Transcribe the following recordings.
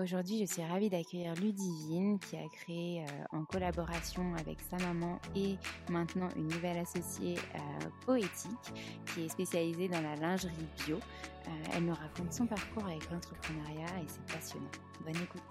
Aujourd'hui, je suis ravie d'accueillir Ludivine qui a créé euh, en collaboration avec sa maman et maintenant une nouvelle associée euh, poétique qui est spécialisée dans la lingerie bio. Euh, elle nous raconte son parcours avec l'entrepreneuriat et c'est passionnant. Bonne écoute.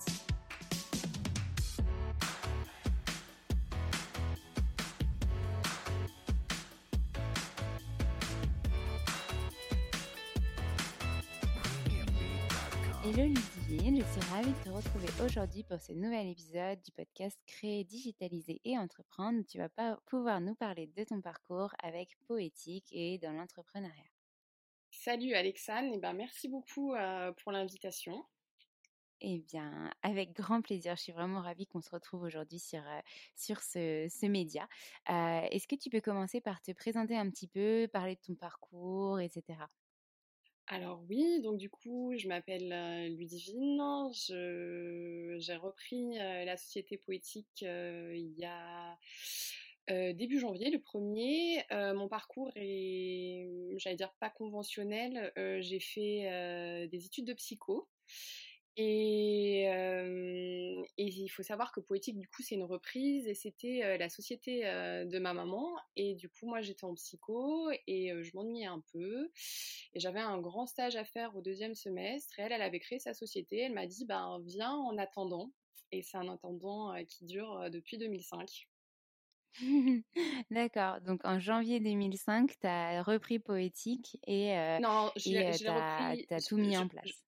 Hello Ludivine, je suis ravie de te retrouver aujourd'hui pour ce nouvel épisode du podcast Créer, digitaliser et entreprendre. Tu vas pas pouvoir nous parler de ton parcours avec Poétique et dans l'entrepreneuriat. Salut Alexandre, et ben merci beaucoup euh, pour l'invitation. Eh bien, avec grand plaisir. Je suis vraiment ravie qu'on se retrouve aujourd'hui sur, euh, sur ce, ce média. Euh, Est-ce que tu peux commencer par te présenter un petit peu, parler de ton parcours, etc. Alors oui, donc du coup, je m'appelle euh, Ludivine. J'ai repris euh, la société poétique euh, il y a début janvier, le premier. Mon parcours est, j'allais dire, pas conventionnel. J'ai fait des études de psycho. Et, euh, et il faut savoir que Poétique, du coup, c'est une reprise et c'était euh, la société euh, de ma maman. Et du coup, moi, j'étais en psycho et je m'ennuyais un peu. Et j'avais un grand stage à faire au deuxième semestre. Et elle, elle avait créé sa société. Elle m'a dit, ben, viens en attendant. Et c'est un attendant qui dure depuis 2005. D'accord. Donc en janvier 2005, tu as repris Poétique et euh, Non, je et l'ai je l'ai t'as repris. t'as je- tout mis je- en place.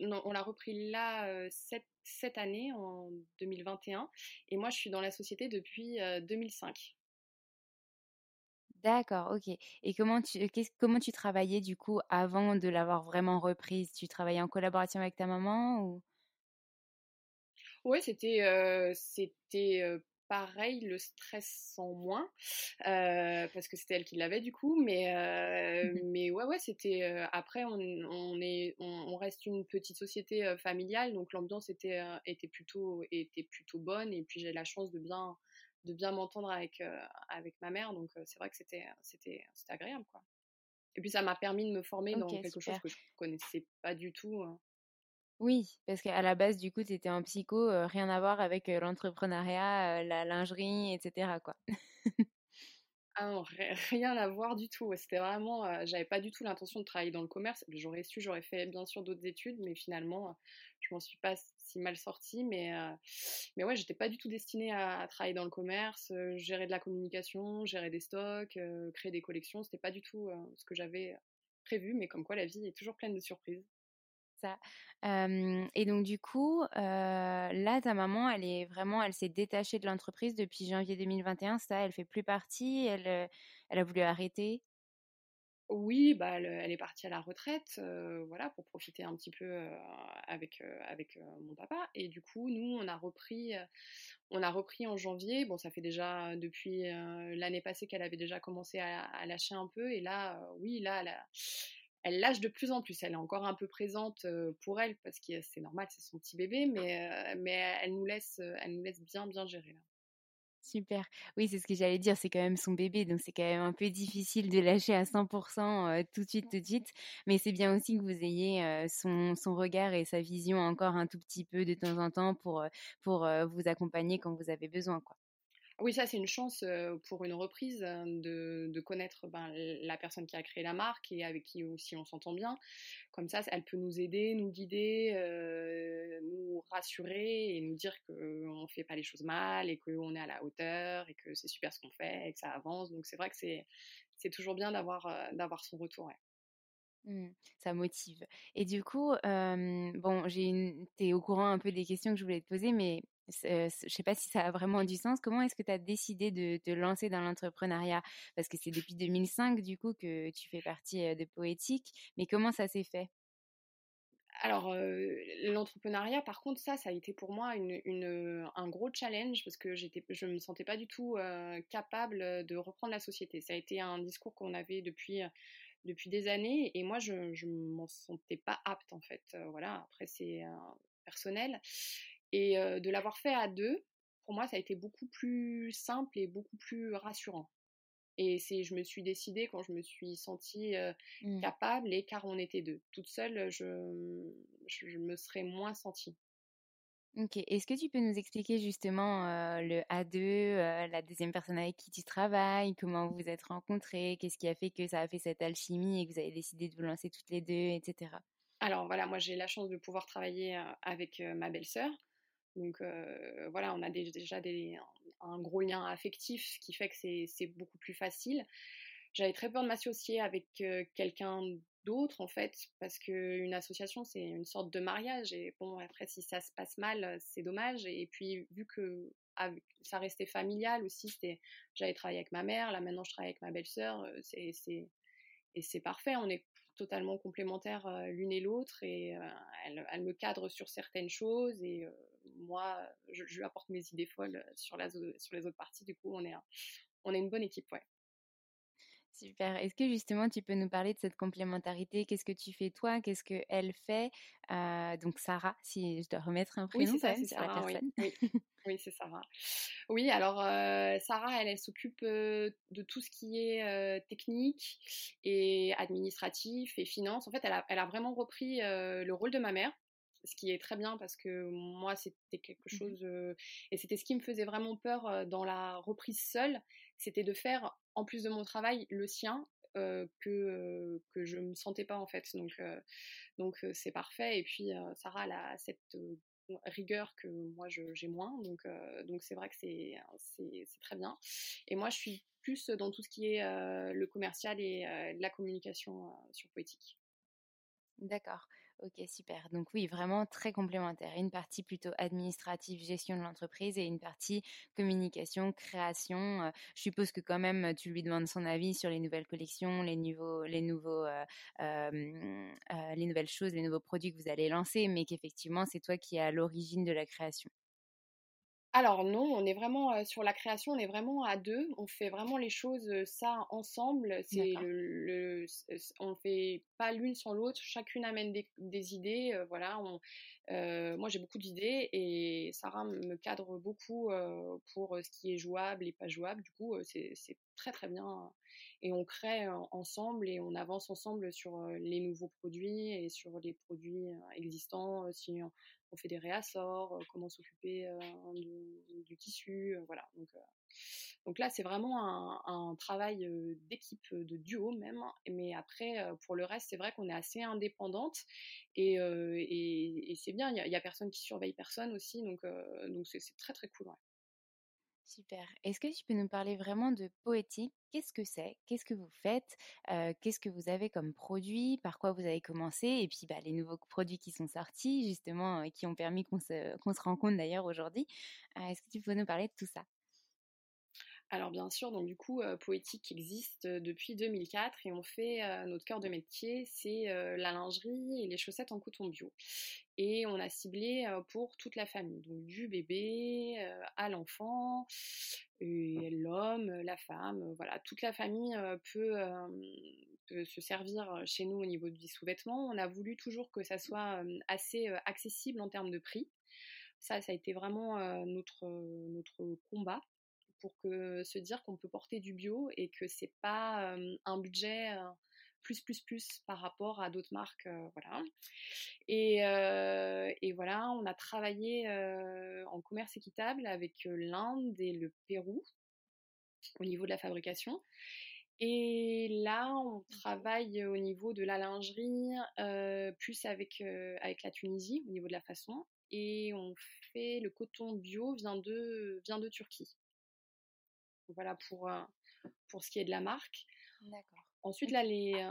Non, on l'a repris là euh, cette, cette année, en 2021. Et moi, je suis dans la société depuis euh, 2005. D'accord, ok. Et comment tu, qu'est-ce- comment tu travaillais du coup avant de l'avoir vraiment reprise? Tu travaillais en collaboration avec ta maman ou? Ouais, c'était euh, c'était euh, pareil, le stress en moins, euh, parce que c'était elle qui l'avait du coup, mais euh, mais ouais ouais, c'était euh, après on, on est on, on reste une petite société familiale, donc l'ambiance était était plutôt était plutôt bonne et puis j'ai la chance de bien de bien m'entendre avec, avec ma mère. Donc, c'est vrai que c'était, c'était, c'était agréable, quoi. Et puis, ça m'a permis de me former dans quelque chose que je connaissais pas du tout. Hein. Oui, parce qu'à la base, du coup, tu étais en psycho, rien à voir avec l'entrepreneuriat, la lingerie, etc. Quoi. Ah rien à voir du tout. C'était vraiment, j'avais pas du tout l'intention de travailler dans le commerce. J'aurais su, j'aurais fait bien sûr d'autres études, mais finalement, je m'en suis pas si mal sortie. Mais, mais ouais, j'étais pas du tout destinée à, travailler dans le commerce, gérer de la communication, gérer des stocks, créer des collections. C'était pas du tout ce que j'avais prévu, mais comme quoi la vie est toujours pleine de surprises et donc du coup, là, ta maman, elle est vraiment, elle s'est détachée de l'entreprise depuis janvier 2021. Ça, elle fait plus partie. Elle, elle a voulu arrêter? Oui, bah, elle, est partie à la retraite, voilà, pour profiter un petit peu avec avec mon papa. Et du coup, nous, on a repris, on a repris en janvier. Bon, ça fait déjà depuis l'année passée qu'elle avait déjà commencé à, à, lâcher un peu. Et là, oui, là, elle a, elle lâche de plus en plus. Elle est encore un peu présente pour elle parce que c'est normal, c'est son petit bébé, mais, mais elle, nous laisse, elle nous laisse bien, bien gérer là. Super. Oui, c'est ce que j'allais dire, c'est quand même son bébé, donc c'est quand même un peu difficile de lâcher à 100% tout de suite, tout de suite. Mais c'est bien aussi que vous ayez son, son, regard et sa vision encore un tout petit peu de temps en temps pour, pour vous accompagner quand vous avez besoin. Quoi. Oui, ça c'est une chance pour une reprise de, connaître ben, la personne qui a créé la marque et avec qui aussi on s'entend bien. Comme ça, elle peut nous aider, nous guider, nous rassurer et nous dire qu'on ne fait pas les choses mal et qu'on est à la hauteur et que c'est super ce qu'on fait et que ça avance. Donc c'est vrai que c'est, toujours bien d'avoir, d'avoir son retour. Mmh, ça motive. Et du coup, bon, j'ai es au courant un peu des questions que je voulais te poser, mais je je sais pas si ça a vraiment du sens. Comment est-ce que tu as décidé de te lancer dans l'entrepreneuriat? Parce que c'est depuis 2005 du coup que tu fais partie de Poétique, mais comment ça s'est fait? Alors, l'entrepreneuriat, par contre, ça, ça a été pour moi un gros challenge parce que je me sentais pas du tout capable de reprendre la société. Ça a été un discours qu'on avait depuis, depuis des années et moi, je ne m'en sentais pas apte en fait. voilà, après, c'est personnel. Et de l'avoir fait à deux, pour moi, ça a été beaucoup plus simple et beaucoup plus rassurant. Et c'est, je me suis décidée quand je me suis sentie mmh. capable et car on était deux. Toute seule, je, je, me serais moins sentie. Ok. Est-ce que tu peux nous expliquer justement le A2, la deuxième personne avec qui tu travailles, comment vous vous êtes rencontrés, qu'est-ce qui a fait que ça a fait cette alchimie et que vous avez décidé de vous lancer toutes les deux, etc. Alors voilà, moi j'ai la chance de pouvoir travailler avec ma belle-sœur. Donc voilà, on a déjà un, gros lien affectif, qui fait que c'est beaucoup plus facile. J'avais très peur de m'associer avec quelqu'un d'autre en fait, parce qu'une association c'est une sorte de mariage et bon après si ça se passe mal c'est dommage et puis vu que ça restait familial aussi, j'avais travaillé avec ma mère, là maintenant je travaille avec ma belle-sœur, c'est et c'est parfait, on est totalement complémentaires l'une et l'autre et elle, elle, me cadre sur certaines choses et moi, je, lui apporte mes idées folles sur, la, sur les autres parties. Du coup, on est, on est une bonne équipe, ouais. Super. Est-ce que justement tu peux nous parler de cette complémentarité? Qu'est-ce que tu fais toi? Qu'est-ce qu'elle fait? Euh, Donc Sarah, si je dois remettre un prénom oui, ça, sur la personne. Oui, c'est Sarah. Oui, alors euh, Sarah, elle, s'occupe euh, de tout ce qui est technique et administratif et finance. En fait, elle a, elle a vraiment repris le rôle de ma mère ce qui est très bien parce que moi c'était quelque mmh chose et c'était ce qui me faisait vraiment peur dans la reprise seule, c'était de faire en plus de mon travail le sien que que je me sentais pas en fait donc donc c'est parfait et puis Sarah elle a cette rigueur que moi j'ai moins donc donc c'est vrai que c'est c'est très bien et moi je suis plus dans tout ce qui est le commercial et la communication sur poétique. D'accord. Ok, super. Donc oui, vraiment très complémentaire. Une partie plutôt administrative, gestion de l'entreprise et une partie communication, création. Euh, je suppose que quand même tu lui demandes son avis sur les nouvelles collections, les nouveaux, les nouveaux, euh, euh, les nouvelles choses, les nouveaux produits que vous allez lancer, mais qu'effectivement c'est toi qui es à l'origine de la création. Alors non, on est vraiment sur la création, on est vraiment à deux. On fait vraiment les choses ça ensemble. C'est le, on fait pas l'une sans l'autre. Chacune amène des, idées. voilà, moi, j'ai beaucoup d'idées et Sarah me cadre beaucoup pour ce qui est jouable et pas jouable. Du coup, c'est très très bien. Et on crée ensemble et on avance ensemble sur les nouveaux produits et sur les produits existants. Si on, fait des réassorts, comment s'occuper du, tissu, voilà. Donc, là, c'est vraiment un, travail d'équipe, de duo même. Mais après, pour le reste, c'est vrai qu'on est assez indépendante et, c'est bien. Il n'y a, personne qui surveille personne aussi, donc c'est très très cool. Super. Est-ce que tu peux nous parler vraiment de poétique? Qu'est-ce que c'est? Qu'est-ce que vous faites? Qu'est-ce que vous avez comme produit? Par quoi vous avez commencé? Et puis bah, les nouveaux produits qui sont sortis, justement, qui ont permis qu'on se, qu'on se rencontre d'ailleurs aujourd'hui. Est-ce que tu peux nous parler de tout ça? Alors bien sûr, donc du coup, Poétique existe depuis 2004 et on fait notre cœur de métier, c'est la lingerie et les chaussettes en coton bio. Et on a ciblé pour toute la famille, donc du bébé à l'enfant, l'homme, la femme, voilà, toute la famille peut, se servir chez nous au niveau des sous-vêtements. On a voulu toujours que ça soit assez accessible en termes de prix. Ça, ça a été vraiment notre combat pour que se dire qu'on peut porter du bio et que c'est pas un budget plus plus plus par rapport à d'autres marques voilà et, et, voilà on a travaillé en commerce équitable avec l'Inde et le Pérou au niveau de la fabrication et là, on travaille au niveau de la lingerie, plus avec, avec la Tunisie, au niveau de la façon. Et on fait le coton bio vient de, vient de Turquie. Voilà pour, euh, pour ce qui est de la marque. Ensuite, là, les, euh,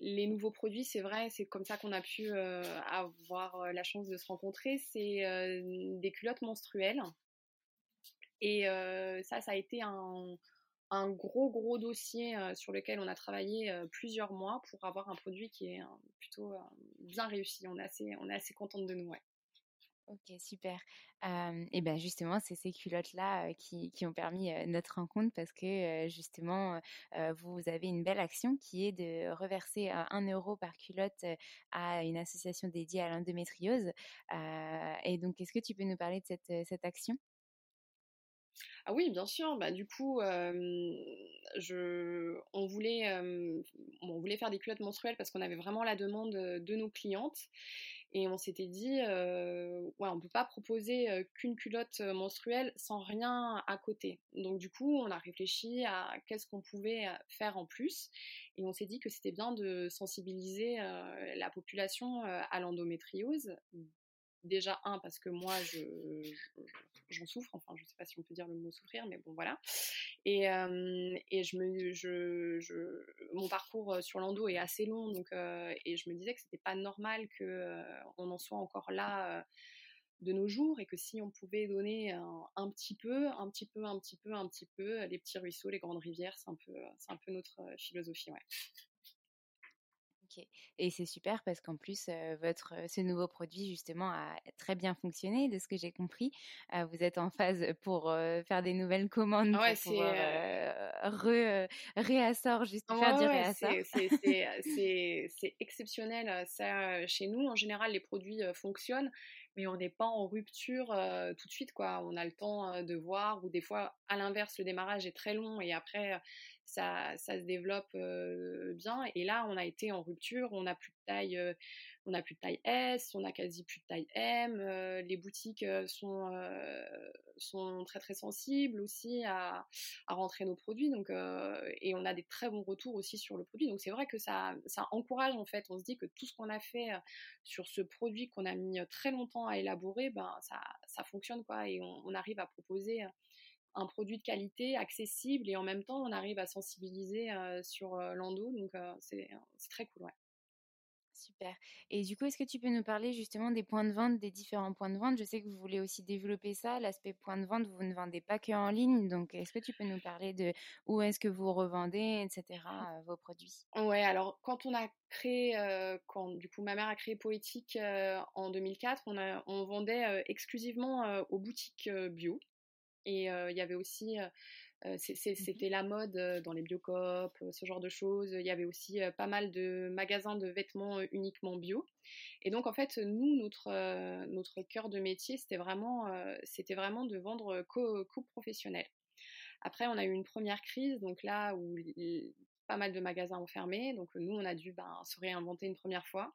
les nouveaux produits, c'est vrai, c'est comme ça qu'on a pu euh, avoir la chance de se rencontrer. C'est des culottes menstruelles. Et ça, ça a été un, un gros, gros dossier sur lequel on a travaillé plusieurs mois pour avoir un produit qui est plutôt bien réussi. On est assez, on est assez contente de nous. Ouais. Ok, super. et ben justement, c'est ces culottes-là qui, qui, ont permis notre rencontre parce que justement, vous avez une belle action qui est de reverser un euro par culotte à une association dédiée à l'endométriose. et donc, est-ce que tu peux nous parler de cette, cette action? Ah oui, bien sûr. Bah, du coup, je, on, voulait, on voulait faire des culottes menstruelles parce qu'on avait vraiment la demande de nos clientes. Et on s'était dit, euh, ouais, on peut pas proposer qu'une culotte menstruelle sans rien à côté. Donc du coup, on a réfléchi à qu'est-ce qu'on pouvait faire en plus. Et on s'est dit que c'était bien de sensibiliser la population à l'endométriose déjà un parce que moi je, j'en souffre enfin je sais pas si on peut dire le mot souffrir mais bon voilà. Et, et je me je, je, mon parcours sur l'endo est assez long donc et je me disais que c'était pas normal que on en soit encore là de nos jours et que si on pouvait donner un, petit peu un petit peu un petit peu un petit peu les petits ruisseaux les grandes rivières c'est un peu c'est un peu notre philosophie ouais et c'est super parce qu'en plus, votre, ce nouveau produit, justement, a très bien fonctionné, de ce que j'ai compris. vous êtes en phase pour faire des nouvelles commandes, ouais, pour pouvoir réassort, juste faire du réassort. C'est exceptionnel, ça, chez nous. En général, les produits fonctionnent, mais on n'est pas en rupture tout de suite, quoi. On a le temps de voir, ou des fois, à l'inverse, le démarrage est très long et après, ça, se développe bien. Et là, on a été en rupture, on n'a plus de taille, on a plus de taille S, on a quasi plus de taille M. les boutiques sont, sont très très sensibles aussi à, à rentrer nos produits, donc et on a des très bons retours aussi sur le produit. Donc c'est vrai que ça, ça encourage en fait. On se dit que tout ce qu'on a fait sur ce produit qu'on a mis très longtemps à élaborer, ben ça, ça fonctionne quoi, et on arrive à proposer un produit de qualité, accessible, et en même temps, on arrive à sensibiliser sur l'endo. Donc, c'est très cool, ouais. Super. Et du coup, est-ce que tu peux nous parler justement des points de vente, des différents points de vente? Je sais que vous voulez aussi développer ça, l'aspect point de vente, vous ne vendez pas que en ligne. Donc, est-ce que tu peux nous parler de où est-ce que vous revendez, etc., vos produits? Ouais, alors quand on a créé, quand du coup ma mère a créé Poétique en 2004, on, a, on vendait exclusivement aux boutiques bio. Et il y avait aussi Mmh c'était la mode dans les biocoop, ce genre de choses. Il y avait aussi pas mal de magasins de vêtements uniquement bio. Et donc, en fait, nous, notre, notre cœur de métier, c'était vraiment, c'était vraiment de vendre co-professionnels. Après, on a eu une première crise, donc là où pas mal de magasins ont fermé, donc nous, on a dû ben, se réinventer une première fois.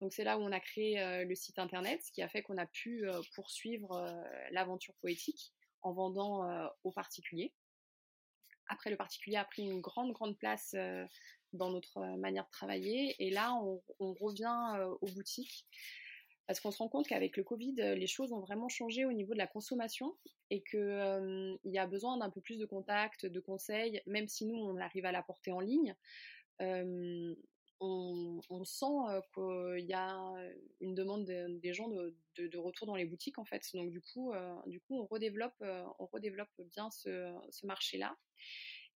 Donc c'est là où on a créé le site internet, ce qui a fait qu'on a pu poursuivre l'aventure poétique en vendant aux particuliers. Après, le particulier a pris une grande, grande place dans notre manière de travailler. Et là, on, revient aux boutiques parce qu'on se rend compte qu'avec le Covid, les choses ont vraiment changé au niveau de la consommation et qu'il y a besoin d'un peu plus de contacts, de conseils, même si nous, on arrive à l'apporter en ligne. On, sent qu'il y a une demande des gens de, retour dans les boutiques en fait. Donc du coup, du coup on redéveloppe, on redéveloppe bien ce, marché-là.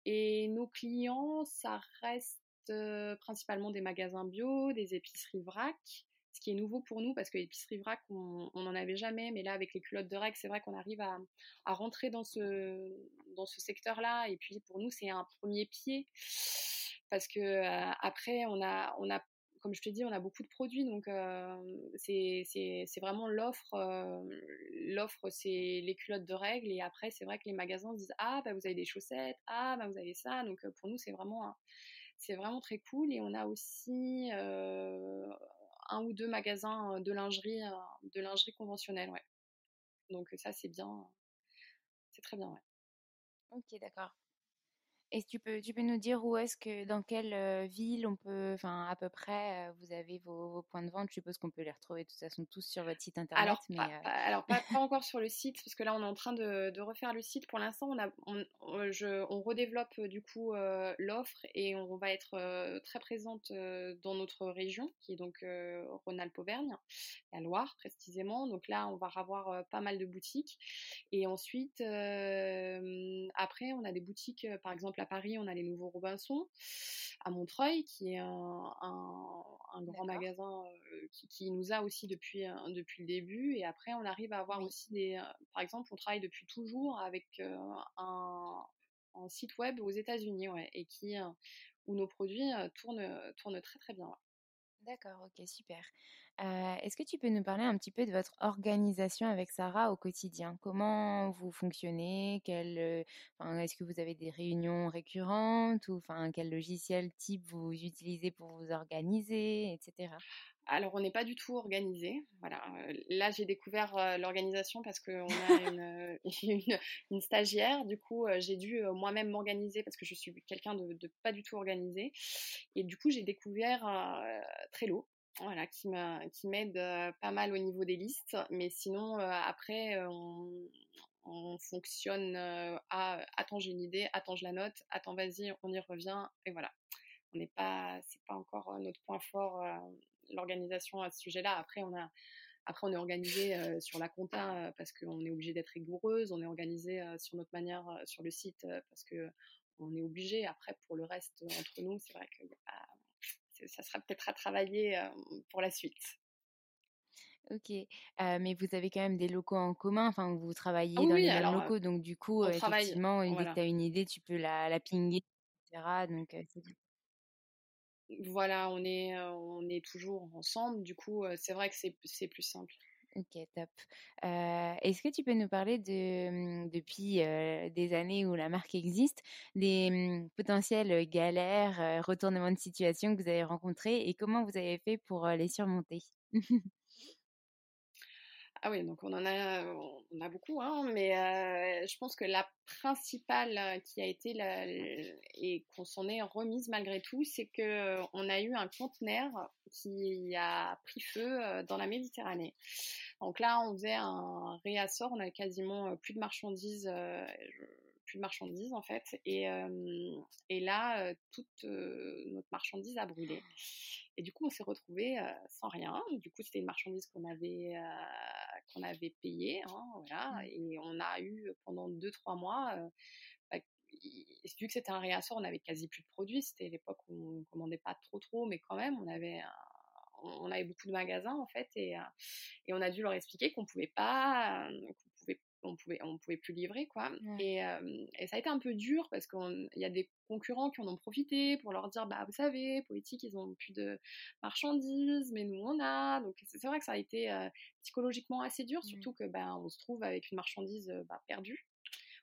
Et nos clients, ça reste principalement des magasins bio, des épiceries vrac, ce qui est nouveau pour nous parce que l'épicerie vrac, on n'en avait jamais, mais là, avec les culottes de règles, c'est vrai qu'on arrive à, rentrer dans ce secteur-là. Et puis, pour nous, c'est un premier pied parce que après, on a, on a comme je te dis, on a beaucoup de produits, donc c'est vraiment l'offre. l'offre, c'est les culottes de règles, et après, c'est vrai que les magasins disent ah bah vous avez des chaussettes, ah bah vous avez ça. Donc pour nous, c'est vraiment vraiment très cool. Et on a aussi un ou deux magasins de lingerie, de lingerie conventionnelle, ouais. Donc ça, c'est bien, c'est très bien, ouais. Ok, d'accord. Et tu peux, tu peux nous dire où est-ce que, dans quelle ville on peut, enfin à peu près, vous avez vos, points de vente? Je suppose qu'on peut les retrouver de toute façon tous sur votre site internet. Alors, mais, pas, alors pas, encore sur le site parce que là on est en train de, refaire le site. Pour l'instant, on, a, on, je, on redéveloppe du coup l'offre et on va être très présente dans notre région qui est donc Rhône-Alpes-Auvergne, la Loire précisément. Donc là, on va avoir pas mal de boutiques et ensuite après on a des boutiques par exemple à Paris, on a les nouveaux Robinson. À Montreuil, qui est un, grand magasin euh, qui, nous a aussi depuis, euh, depuis le début. Et après, on arrive à avoir aussi des. Euh, par exemple, on travaille depuis toujours avec un, site web aux États-Unis, et qui où nos produits tournent, tournent très très bien. D'accord, ok, super. Est-ce que tu peux nous parler un petit peu de votre organisation avec Sarah au quotidien? Comment vous fonctionnez? Est-ce que vous avez des réunions récurrentes ou quel logiciel type vous utilisez pour vous organiser, etc. Alors, on n'est pas du tout organisé. Voilà. Là, j'ai découvert l'organisation parce qu'on a une, une, stagiaire. Du coup, j'ai dû moi-même m'organiser parce que je suis quelqu'un de, de, pas du tout organisé. Et du coup, j'ai découvert Trello voilà, qui m'aide pas mal au niveau des listes. Mais sinon, après, on, fonctionne à attends, j'ai une idée, attends, je la note, attends, vas-y, on y revient. Et voilà. On n'est pas, c'est pas encore notre point fort, l'organisation à ce sujet-là. Après, on a. Après, on est organisé sur la compta parce qu'on est obligé d'être rigoureuse. On est organisé sur notre manière sur le site parce que on est obligé. Après, pour le reste, entre nous, c'est vrai pas ça sera peut-être à travailler pour la suite. Ok, mais vous avez quand même des locaux en commun, enfin vous travaillez ah dans les mêmes locaux, donc du coup, effectivement, dès que tu as une idée, tu peux la, la pinguer, etc. Donc, voilà, on est, on est toujours ensemble, du coup, c'est vrai que c'est plus simple. Ok, top. Est-ce que tu peux nous parler de, mmh, depuis des années où la marque existe, des mmh, potentielles galères, retournements de situation que vous avez rencontrés et comment vous avez fait pour les surmonter? Ah oui, donc on en a, on a beaucoup, hein, mais je pense que la principale qui a été la, et qu'on s'en est remise malgré tout, c'est que on a eu un conteneur qui a pris feu dans la Méditerranée. Donc là, on faisait un réassort, on avait quasiment plus de marchandises plus de marchandises en fait. Et, et là, toute notre marchandise a brûlé. Et du coup, on s'est retrouvé sans rien. Du coup, c'était une marchandise qu'on avait qu'on avait payée, hein, voilà. Mmh. Et on a eu pendant 2-3 mois. Bah, vu que c'était un réassort, on avait quasi plus de produits. C'était l'époque où on commandait pas trop trop, mais quand même, on avait on avait beaucoup de magasins en fait et, et on a dû leur expliquer qu'on pouvait pas qu'on on pouvait, on pouvait plus livrer, quoi. Et, et, ça a été un peu dur parce qu'il y a des concurrents qui en ont profité pour leur dire, bah, vous savez, Poétique, ils ont plus de marchandises, mais nous, on a. Donc, c'est vrai que ça a été psychologiquement assez dur, surtout que, bah, on se trouve avec une marchandise bah, perdue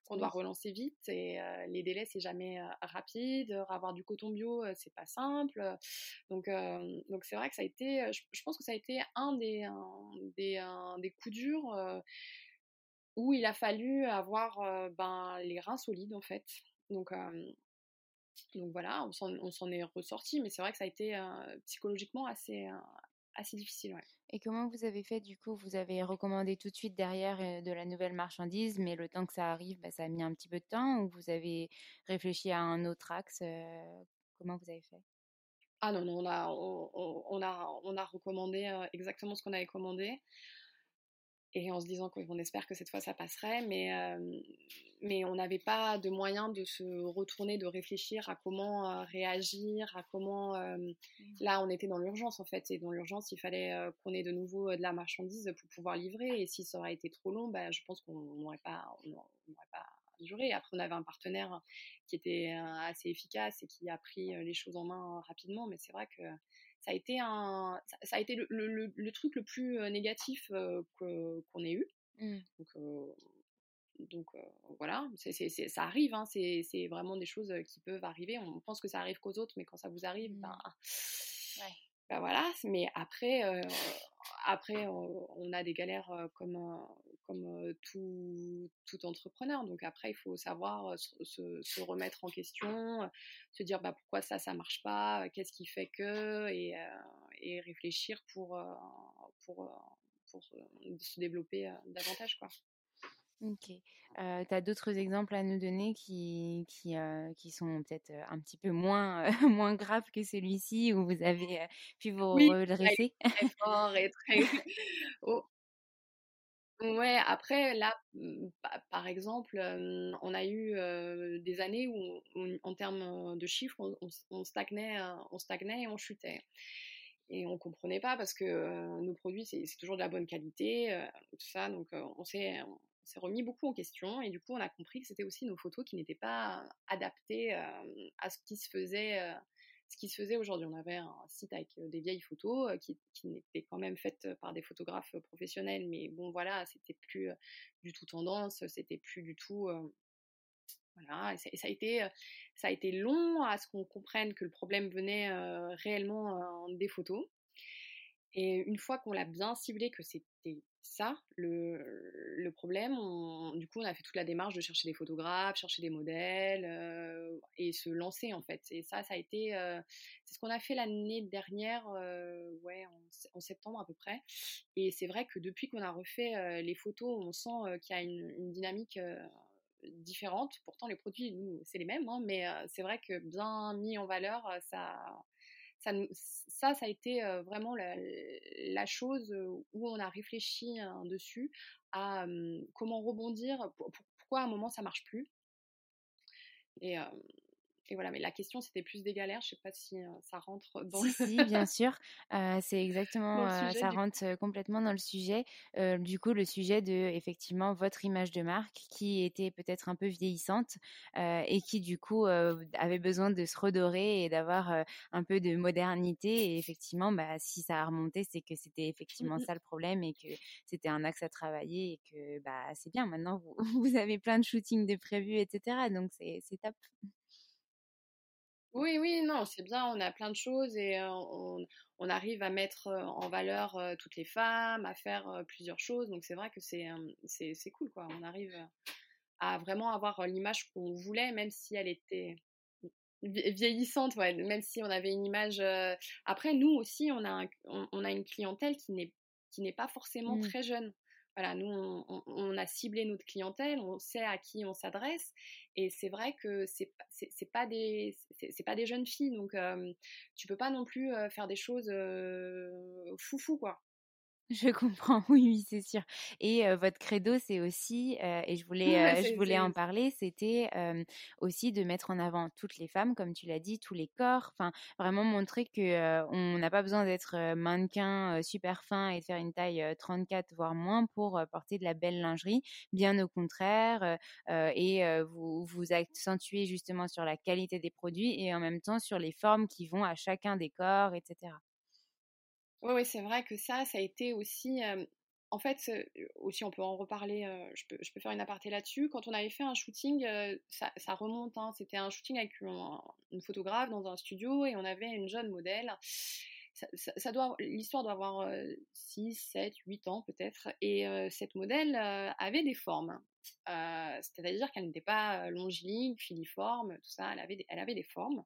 qu'on doit relancer vite et les délais c'est jamais rapide avoir du coton bio c'est pas simple donc donc c'est vrai que ça a été je, pense que ça a été un des des, des coups durs où il a fallu avoir ben les reins solides en fait donc donc voilà on s'en est ressorti mais c'est vrai que ça a été psychologiquement assez assez difficile. Ouais. Et comment vous avez fait du coup? Vous avez recommandé tout de suite derrière de la nouvelle marchandise, mais le temps que ça arrive, bah, ça a mis un petit peu de temps ou vous avez réfléchi à un autre axe Comment vous avez fait? Ah non, non, on a, on, a, on a recommandé exactement ce qu'on avait commandé et en se disant qu'on espère que cette fois ça passerait, mais, mais on n'avait pas de moyen de se retourner, de réfléchir à comment réagir, à comment... Mmh. Là, on était dans l'urgence en fait, et dans l'urgence, il fallait qu'on ait de nouveau de la marchandise pour pouvoir livrer, et si ça aurait été trop long, bah, je pense qu'on n'aurait pas, on pas duré. Après, on avait un partenaire qui était assez efficace et qui a pris les choses en main rapidement, mais c'est vrai que ça a été un, ça, a été le, le, le, truc le plus négatif qu'on ait eu. Mmh. Donc, donc voilà, ça arrive, hein, c'est, vraiment des choses qui peuvent arriver. On pense que ça arrive qu'aux autres, mais quand ça vous arrive, mmh. ben, ouais. ben, voilà. Mais après, après on a des galères comme, comme tout, tout, entrepreneur. Donc après, il faut savoir se, remettre en question, se dire bah, pourquoi ça, ça marche pas, qu'est-ce qui fait que, et, et réfléchir pour, pour, pour se développer davantage. Quoi. Ok. Euh, tu as d'autres exemples à nous donner qui, qui, euh, qui sont peut-être un petit peu moins, moins graves que celui-ci où vous avez pu vous oui, redresser? très fort et très... oh. Ouais, après, là, mmh, par exemple, on a eu des années où, en termes de chiffres, on, stagnait, on stagnait et on chutait. Et on comprenait pas parce que nos produits, c'est toujours de la bonne qualité, tout ça. Donc, on s'est s'est remis beaucoup en question et du coup on a compris que c'était aussi nos photos qui n'étaient pas adaptées à ce qui se faisait aujourd'hui. On avait un site avec des vieilles photos qui, qui n'étaient quand même faites par des photographes professionnels, mais bon voilà, c'était plus du tout tendance, c'était plus du tout voilà, et ça, a été, ça a été long à ce qu'on comprenne que le problème venait réellement des photos. Et une fois qu'on l'a bien ciblé, que c'était ça le, problème, du coup, on a fait toute la démarche de chercher des photographes, chercher des modèles euh, et se lancer en fait. Et ça, ça a été, euh, c'est ce qu'on a fait l'année dernière, euh, ouais, en, septembre à peu près. Et c'est vrai que depuis qu'on a refait les photos, on sent qu'il y a une, une dynamique différente. Pourtant, les produits, nous, c'est les mêmes, hein, mais c'est vrai que bien mis en valeur, ça ça, ça, a été vraiment la, chose où on a réfléchi hein, dessus à comment rebondir, pourquoi à un moment ça marche plus. Et voilà, mais la question c'était plus des galères. Je sais pas si ça rentre dans si, le. si, bien sûr. c'est exactement, ça rentre complètement dans le sujet. du coup, le sujet de effectivement votre image de marque qui était peut-être un peu vieillissante et qui du coup avait besoin de se redorer et d'avoir un peu de modernité. Et effectivement, bah, si ça a remonté, c'est que c'était mmh effectivement ça le problème et que c'était un axe à travailler et que bah c'est bien. Maintenant, vous, vous avez plein de shootings de prévus, etc. Donc c'est top. Oui, oui, non, c'est bien, on a plein de choses et on, on, arrive à mettre en valeur toutes les femmes, à faire plusieurs choses. Donc c'est vrai que c'est, c'est, cool, quoi. On arrive à vraiment avoir l'image qu'on voulait, même si elle était vieillissante, ouais, même si on avait une image. Après, nous aussi, on a, on, a une clientèle qui n'est, qui n'est pas forcément mmh. très jeune nous, on, a ciblé notre clientèle, on sait à qui on s'adresse, et c'est vrai que c'est c'est pas des pas des jeunes filles, donc tu peux pas non plus faire des choses foufou quoi. Je comprends, oui, oui, c'est sûr. Et votre credo, c'est aussi, et je voulais, je voulais en parler, c'était aussi de mettre en avant toutes les femmes, comme tu l'as dit, tous les corps. Enfin, vraiment montrer que on n'a pas besoin d'être mannequin super fin et de faire une taille 34 voire moins pour porter de la belle lingerie. Bien au contraire, et vous vous accentuez justement sur la qualité des produits et en même temps sur les formes qui vont à chacun des corps, etc. Oui, c'est vrai que ça, ça a été aussi. en fait, aussi, on peut en reparler, je, peux, faire une aparté là-dessus. Quand on avait fait un shooting, ça, remonte, hein, c'était un shooting avec une photographe dans un studio et on avait une jeune modèle. Ça, l'histoire doit avoir 6, 7, 8 ans peut-être. Et cette modèle avait des formes. C'est-à-dire qu'elle n'était pas longiligne, filiforme, tout ça, elle avait, elle avait des formes.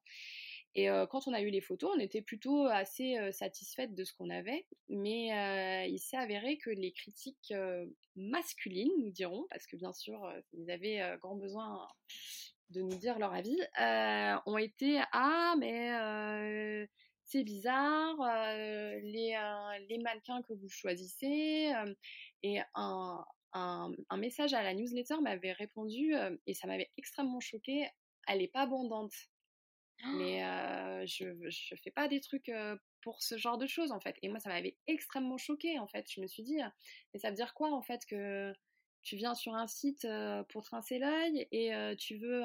Et quand on a eu les photos, on était plutôt assez satisfaite de ce qu'on avait, mais il s'est avéré que les critiques masculines, nous dirons, parce que bien sûr, ils avaient grand besoin de nous dire leur avis, ont été ah mais c'est bizarre, les, les, mannequins que vous choisissez, et un, un, un, message à la newsletter m'avait répondu, et ça m'avait extrêmement choqué, elle n'est pas abondante. Mais je ne fais pas des trucs pour ce genre de choses, en fait. Et moi, ça m'avait extrêmement choqué, en fait. Je me suis dit, mais ça veut dire quoi, en fait, que tu viens sur un site pour trincer l'œil et tu veux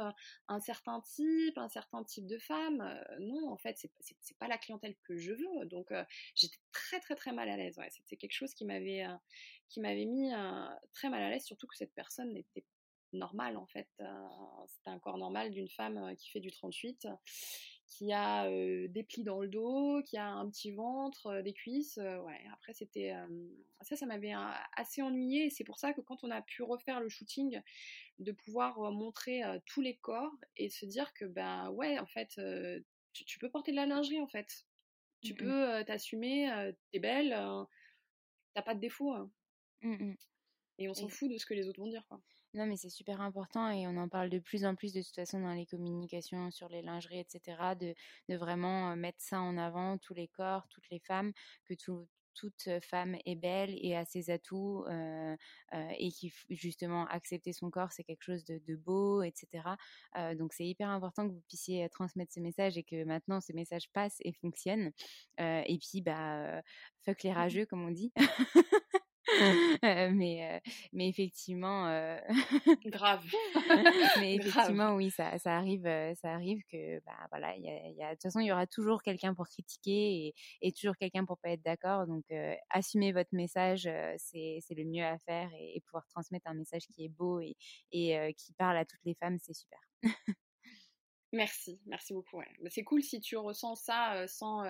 un certain type, un certain type de femme? non, en fait, c'est, c'est, pas la clientèle que je veux. Donc, j'étais très, très, très mal à l'aise. Ouais. C'était quelque chose qui m'avait, qui m'avait mis très mal à l'aise, surtout que cette personne n'était normal en fait. c'est un corps normal d'une femme qui fait du 38, qui a des plis dans le dos, qui a un petit ventre, des cuisses. ouais, après c'était ça, ça m'avait assez ennuyé. C'est pour ça que quand on a pu refaire le shooting, de pouvoir montrer tous les corps et se dire que ben ouais, en fait, tu, peux porter de la lingerie en fait. Tu mmh peux t'assumer, t'es belle, t'as pas de défaut. Hein. Mmh et on s'en fout de ce que les autres vont dire. Quoi. Non, mais c'est super important et on en parle de plus en plus de toute façon dans les communications sur les lingeries, etc. De, de vraiment mettre ça en avant, tous les corps, toutes les femmes, que toute femme est belle et a ses atouts euh, euh, et qui justement accepter son corps c'est quelque chose de, beau etc euh, donc c'est hyper important que vous puissiez transmettre ce message et que maintenant ce message passe et fonctionne. Et puis bah fuck les mmh rageux comme on dit mais, mais effectivement. Grave. mais effectivement, oui, ça, ça, arrive, ça arrive que, bah, voilà, y a, y a, de toute façon, il y aura toujours quelqu'un pour critiquer et, et toujours quelqu'un pour pas être d'accord. Donc, assumer votre message, c'est le mieux à faire et, et, pouvoir transmettre un message qui est beau et, et qui parle à toutes les femmes, c'est super. merci, merci beaucoup. Ouais. C'est cool si tu ressens ça sans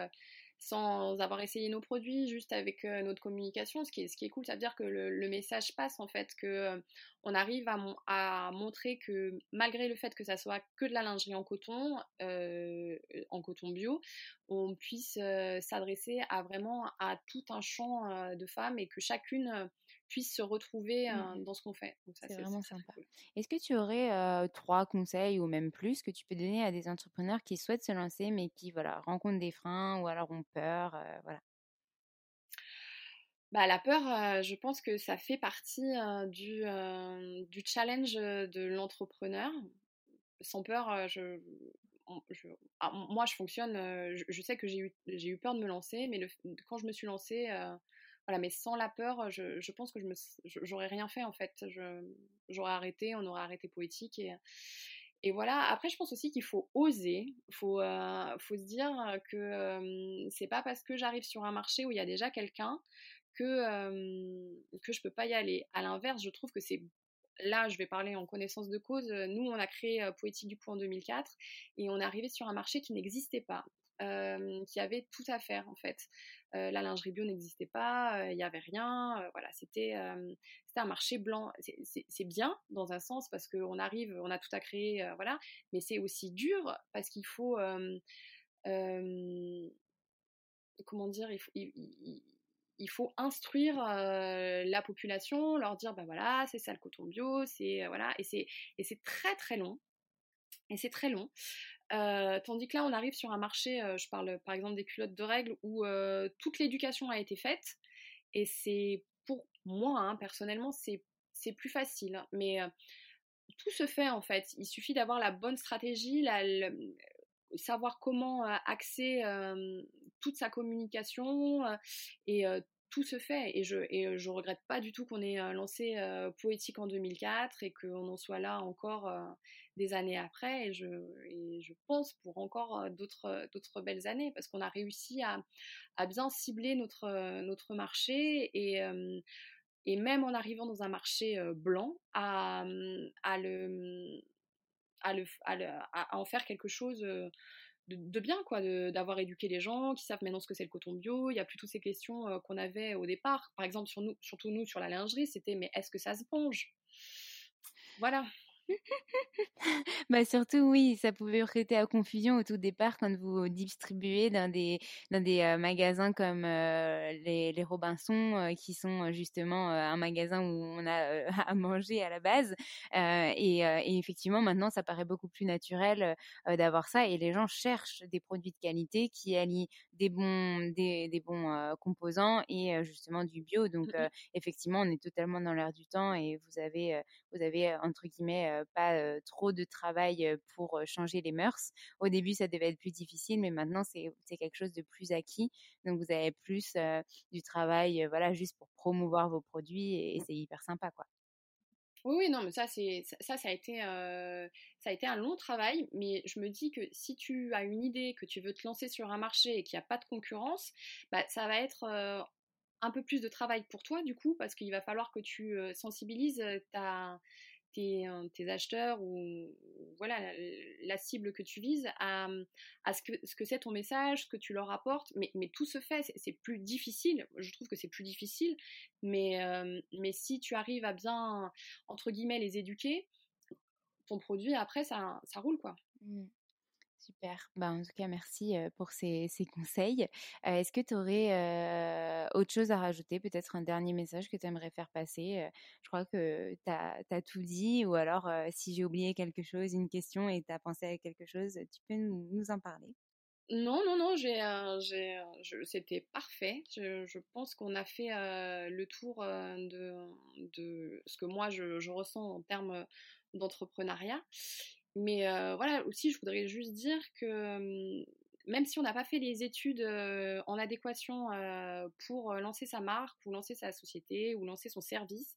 sans avoir essayé nos produits, juste avec euh, notre communication. Ce qui est, cool, ça veut dire que le, message passe en fait, que euh, on arrive à, montrer que malgré le fait que ça soit que de la lingerie en coton, euh, en coton bio, on puisse s'adresser à vraiment à tout un champ de femmes et que chacune puisse se retrouver mmh dans ce qu'on fait. C'est vraiment sympa. Est-ce que tu aurais trois conseils ou même plus que tu peux donner à des entrepreneurs qui souhaitent se lancer mais qui voilà rencontrent des freins ou alors ont peur, voilà? Bah, la peur, je pense que ça fait partie du, du challenge de l'entrepreneur. Sans peur, je, ah, moi je fonctionne, je, sais que j'ai eu, eu peur de me lancer, mais le, quand je me suis lancée, voilà, mais sans la peur, je, pense que je me, j'aurais rien fait en fait. j'aurais arrêté, on aurait arrêté poétique et, voilà. Après, je pense aussi qu'il faut oser. Il faut, euh, faut se dire que euh, c'est pas parce que j'arrive sur un marché où il y a déjà quelqu'un que, euh, que je peux pas y aller. À l'inverse, je trouve que c'est là, je vais parler en connaissance de cause. Nous, on a créé Poétique du coup en 2004 et on est arrivé sur un marché qui n'existait pas. Qui avait tout à faire en fait. Euh, la lingerie bio n'existait pas, il n'y avait rien. voilà, c'était un marché blanc. C'est bien dans un sens parce qu'on arrive, on a tout à créer, voilà. Mais c'est aussi dur parce qu'il faut comment dire, il faut, instruire la population, leur dire ben voilà, c'est ça le coton bio, c'est voilà, et c'est très très long. Et c'est très long. Euh, tandis que là, on arrive sur un marché, euh, je parle par exemple des culottes de règles, où euh, toute l'éducation a été faite Et c'est pour moi, hein, personnellement, c'est plus facile. Mais tout se fait en fait. Il suffit d'avoir la bonne stratégie, savoir comment axer toute sa communication et tout se fait et je et je regrette pas du tout qu'on ait lancé Poétique en 2004 et qu'on en soit là encore des années après et je pense pour encore d'autres belles années parce qu'on a réussi à, bien cibler notre marché et même en arrivant dans un marché blanc à, en faire quelque chose de, bien, quoi, d'avoir éduqué les gens, qui savent maintenant ce que c'est le coton bio. Il n'y a plus toutes ces questions euh, qu'on avait au départ. Par exemple, sur nous, surtout nous, sur la lingerie, c'était mais est-ce que ça se mange? Voilà. bah surtout oui, ça pouvait prêter à confusion au tout départ quand vous distribuez dans des dans des euh, magasins comme euh, les, les Robinson euh, qui sont justement un magasin où on a à manger à la base. Et, et, effectivement maintenant ça paraît beaucoup plus naturel d'avoir ça et les gens cherchent des produits de qualité qui allient des bons des, des bons composants et justement du bio. Donc mmh effectivement on est totalement dans l'air du temps et vous avez vous avez entre guillemets pas trop de travail pour changer les mœurs. Au début, ça devait être plus difficile, mais maintenant, c'est quelque chose de plus acquis. Donc, vous avez plus du travail, voilà, juste pour promouvoir vos produits et, c'est hyper sympa, quoi. Oui, non, mais ça, c'est ça, ça a été, ça a été un long travail. Mais je me dis que si tu as une idée, que tu veux te lancer sur un marché et qu'il n'y a pas de concurrence, bah, ça va être un peu plus de travail pour toi, du coup, parce qu'il va falloir que tu sensibilises ta tes, acheteurs ou voilà la, cible que tu vises à, ce que ce que c'est ton message, ce que tu leur apportes. Mais, mais tout se fait, c'est plus difficile. Je trouve que c'est plus difficile. Mais, euh, mais si tu arrives à bien entre guillemets les éduquer, ton produit après ça, ça roule quoi. Mmh. Super. Bah, en tout cas, merci pour ces, conseils. Est-ce que tu aurais autre chose à rajouter, peut-être un dernier message que tu aimerais faire passer Je crois que tu as, tout dit, ou alors si j'ai oublié quelque chose, une question et tu as pensé à quelque chose, tu peux nous, en parler. Non, non, non, c'était parfait. Je, pense qu'on a fait le tour de, ce que moi je ressens en termes d'entrepreneuriat. Mais voilà, aussi, je voudrais juste dire que même si on n'a pas fait les études en adéquation pour lancer sa marque ou lancer sa société ou lancer son service,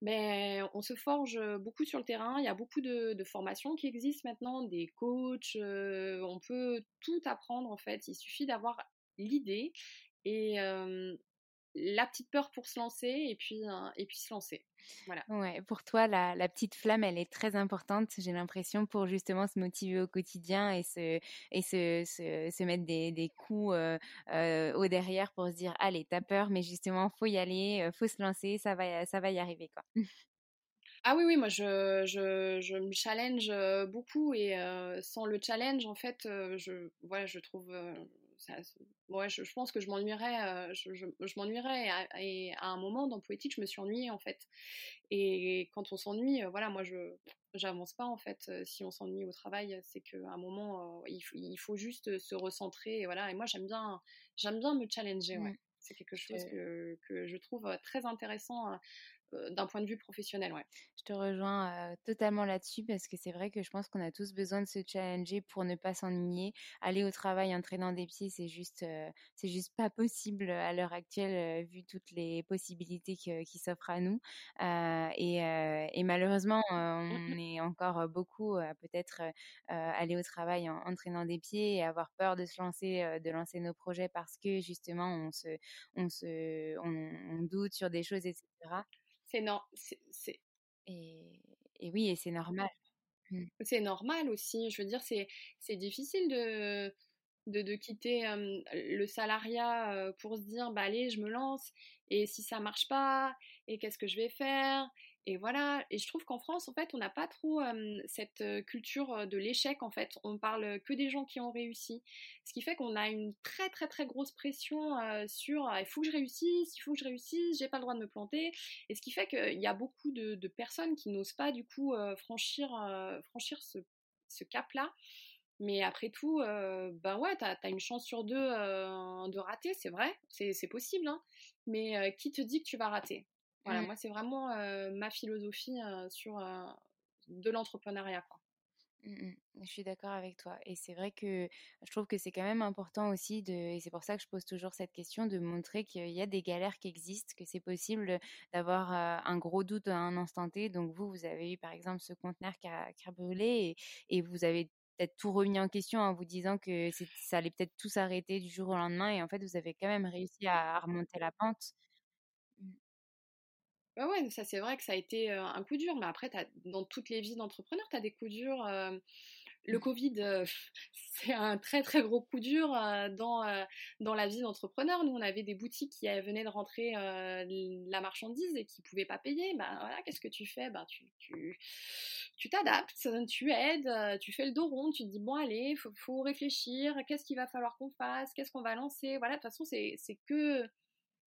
mais on se forge beaucoup sur le terrain. Il y a beaucoup de, de formations qui existent maintenant, des coachs. on peut tout apprendre en fait. Il suffit d'avoir l'idée et la petite peur pour se lancer et puis, et puis se lancer. Voilà. Ouais, pour toi, la, la, petite flamme, elle est très importante, j'ai l'impression, pour justement se motiver au quotidien et se, et se, se, mettre des, des coups euh, au derrière pour se dire, allez, t'as peur, mais justement, faut y aller, faut se lancer, ça va, ça va y arriver. quoi. Ah oui, oui, moi je, je, je me challenge beaucoup et sans le challenge, en fait, je, voilà, je trouve ouais, je, je, pense que je m'ennuierais, euh, je, je, m'ennuierais. Et, à un moment dans Poétique, je me suis ennuyée en fait. Et quand on s'ennuie, euh, voilà, moi je j'avance pas en fait. Euh, si on s'ennuie au travail, c'est qu'à un moment, il, il, faut juste se recentrer. Et voilà. Et moi j'aime bien, j'aime bien me challenger. Ouais. Mmh. C'est quelque chose que, que, je trouve très intéressant d'un point de vue professionnel. Ouais. Je te rejoins totalement là-dessus parce que c'est vrai que je pense qu'on a tous besoin de se challenger pour ne pas s'ennuyer. Aller au travail en traînant des pieds, c'est juste, c'est juste pas possible à l'heure actuelle vu toutes les possibilités qui s'offrent à nous. Et, et, malheureusement, on est encore beaucoup à peut-être aller au travail en, en, traînant des pieds et avoir peur de se lancer, de lancer nos projets parce que justement on se, on se, on, on doute sur des choses, etc. C'est non, c'est et, et, oui, et c'est normal. Mmh. C'est normal aussi. Je veux dire, c'est c'est difficile de de, de quitter le salariat pour se dire bah allez, je me lance et si ça marche pas et qu'est-ce que je vais faire? Et voilà, et je trouve qu'en France, en fait, on n'a pas trop cette culture de l'échec, en fait. On parle que des gens qui ont réussi. Ce qui fait qu'on a une très, très, très grosse pression sur il faut que je réussisse, il faut que je réussisse, j'ai pas le droit de me planter. Et ce qui fait qu'il y a beaucoup de, personnes qui n'osent pas, du coup, franchir, franchir ce, cap-là. Mais après tout, ben ouais, t'as as une chance sur deux de rater, c'est vrai, c'est possible. Hein. Mais qui te dit que tu vas rater? Voilà, mmh. moi c'est vraiment ma philosophie sur de l'entrepreneuriat. Mmh je suis d'accord avec toi. Et c'est vrai que je trouve que c'est quand même important aussi de, et c'est pour ça que je pose toujours cette question, de montrer qu'il y a des galères qui existent, que c'est possible d'avoir un gros doute à un instant T. Donc vous, vous avez eu par exemple ce conteneur qui a, brûlé et, et vous avez peut-être tout remis en question en vous disant que ça allait peut-être tout s'arrêter du jour au lendemain. Et en fait, vous avez quand même réussi à, remonter la pente. Mmh. Bah ouais, ça c'est vrai que ça a été un coup dur, mais après, dans toutes les vies d'entrepreneurs, tu as des coups durs. le Covid, c'est un très très gros coup dur dans, dans la vie d'entrepreneur. Nous, on avait des boutiques qui venaient de rentrer la marchandise et qui ne pouvaient pas payer. Ben voilà, qu'est-ce que tu fais? Ben, tu, tu, t'adaptes, tu aides, tu fais le dos rond, tu te dis bon allez, il faut, faut, réfléchir, qu'est-ce qu'il va falloir qu'on fasse, qu'est-ce qu'on va lancer? Voilà, de toute façon, c'est que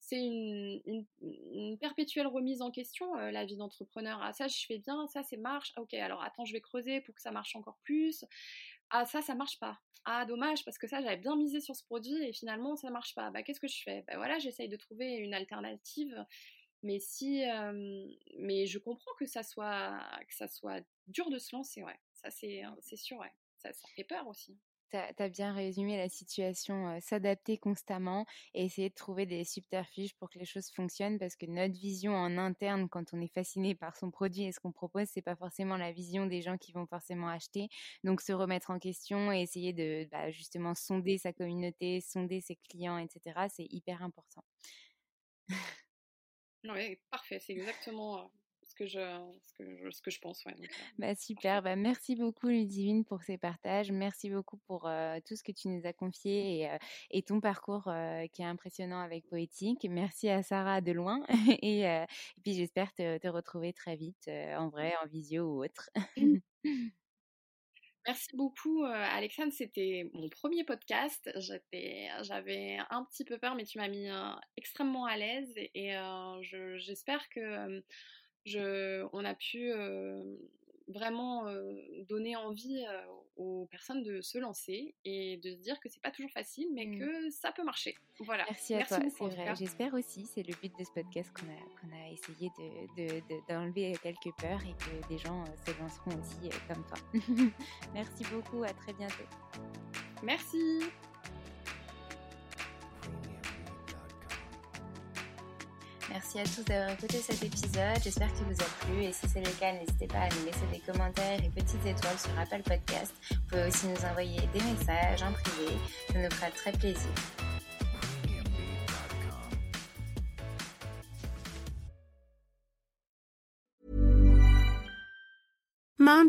c'est une, perpétuelle remise en question, euh, la vie d'entrepreneur. Ah, ça, je fais bien, ça, c'est marche. ok, alors attends, je vais creuser pour que ça marche encore plus. Ah, ça, ça marche pas. Ah, dommage, parce que ça, j'avais bien misé sur ce produit et finalement, ça marche pas. Bah, qu'est-ce que je fais? Bah voilà, j'essaye de trouver une alternative. Mais si, euh, mais je comprends que ça soit, que ça soit dur de se lancer, ouais. Ça, c'est, c'est sûr, ouais. Ça fait peur aussi tu as, bien résumé la situation, s'adapter constamment et essayer de trouver des subterfuges pour que les choses fonctionnent parce que notre vision en interne, quand on est fasciné par son produit et ce qu'on propose, c'est pas forcément la vision des gens qui vont forcément acheter. Donc se remettre en question et essayer de bah, justement sonder sa communauté, sonder ses clients, etc., c'est hyper important. oui, parfait, c'est exactement ce que je, ce que je, ce que je pense. Ouais, euh, bah, super, bah, merci beaucoup Ludivine pour ces partages, merci beaucoup pour euh, tout ce que tu nous as confié et, euh, et ton parcours qui est impressionnant avec Poétique. Merci à Sarah de loin et, et puis j'espère te, te, retrouver très vite en vrai, en visio ou autre. Merci beaucoup, Alexandre. C'était mon premier podcast. J'avais un petit peu peur, mais tu m'as mis extrêmement à l'aise et, j'espère que je, on a pu vraiment donner envie aux personnes de se lancer et de se dire que c'est pas toujours facile, mais mmh. que ça peut marcher. Voilà. Merci à toi, c'est vrai. J'espère aussi, c'est le but de ce podcast qu'on a, a essayé d'enlever de, quelques peurs et que des gens se lanceront aussi comme toi. Merci beaucoup, à très bientôt. Merci. Merci à tous d'avoir écouté cet épisode. J'espère qu'il vous a plu et si c'est le cas, n'hésitez pas à nous laisser des commentaires et petites étoiles sur Apple Podcast. Vous pouvez aussi nous envoyer des messages en privé. Ça nous fera très plaisir.